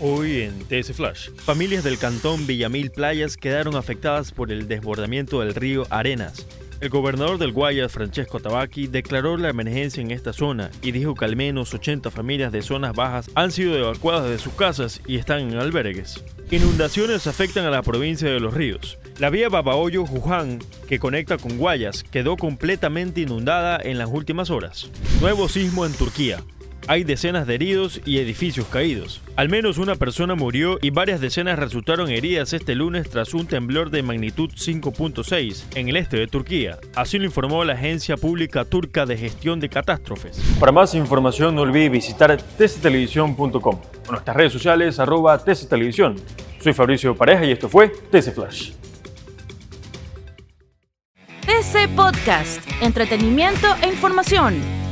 Hoy en TS Flash, familias del cantón Villamil Playas quedaron afectadas por el desbordamiento del río Arenas. El gobernador del Guayas, Francesco Tabaqui, declaró la emergencia en esta zona y dijo que al menos 80 familias de zonas bajas han sido evacuadas de sus casas y están en albergues. Inundaciones afectan a la provincia de Los Ríos. La vía Babahoyo-Juján, que conecta con Guayas, quedó completamente inundada en las últimas horas. Nuevo sismo en Turquía. Hay decenas de heridos y edificios caídos. Al menos una persona murió y varias decenas resultaron heridas este lunes tras un temblor de magnitud 5.6 en el este de Turquía. Así lo informó la agencia pública turca de gestión de catástrofes. Para más información no olvide visitar tctelevisión.com o nuestras redes sociales arroba tctelevisión. Soy Fabricio Pareja y esto fue TC Flash. TC Podcast, entretenimiento e información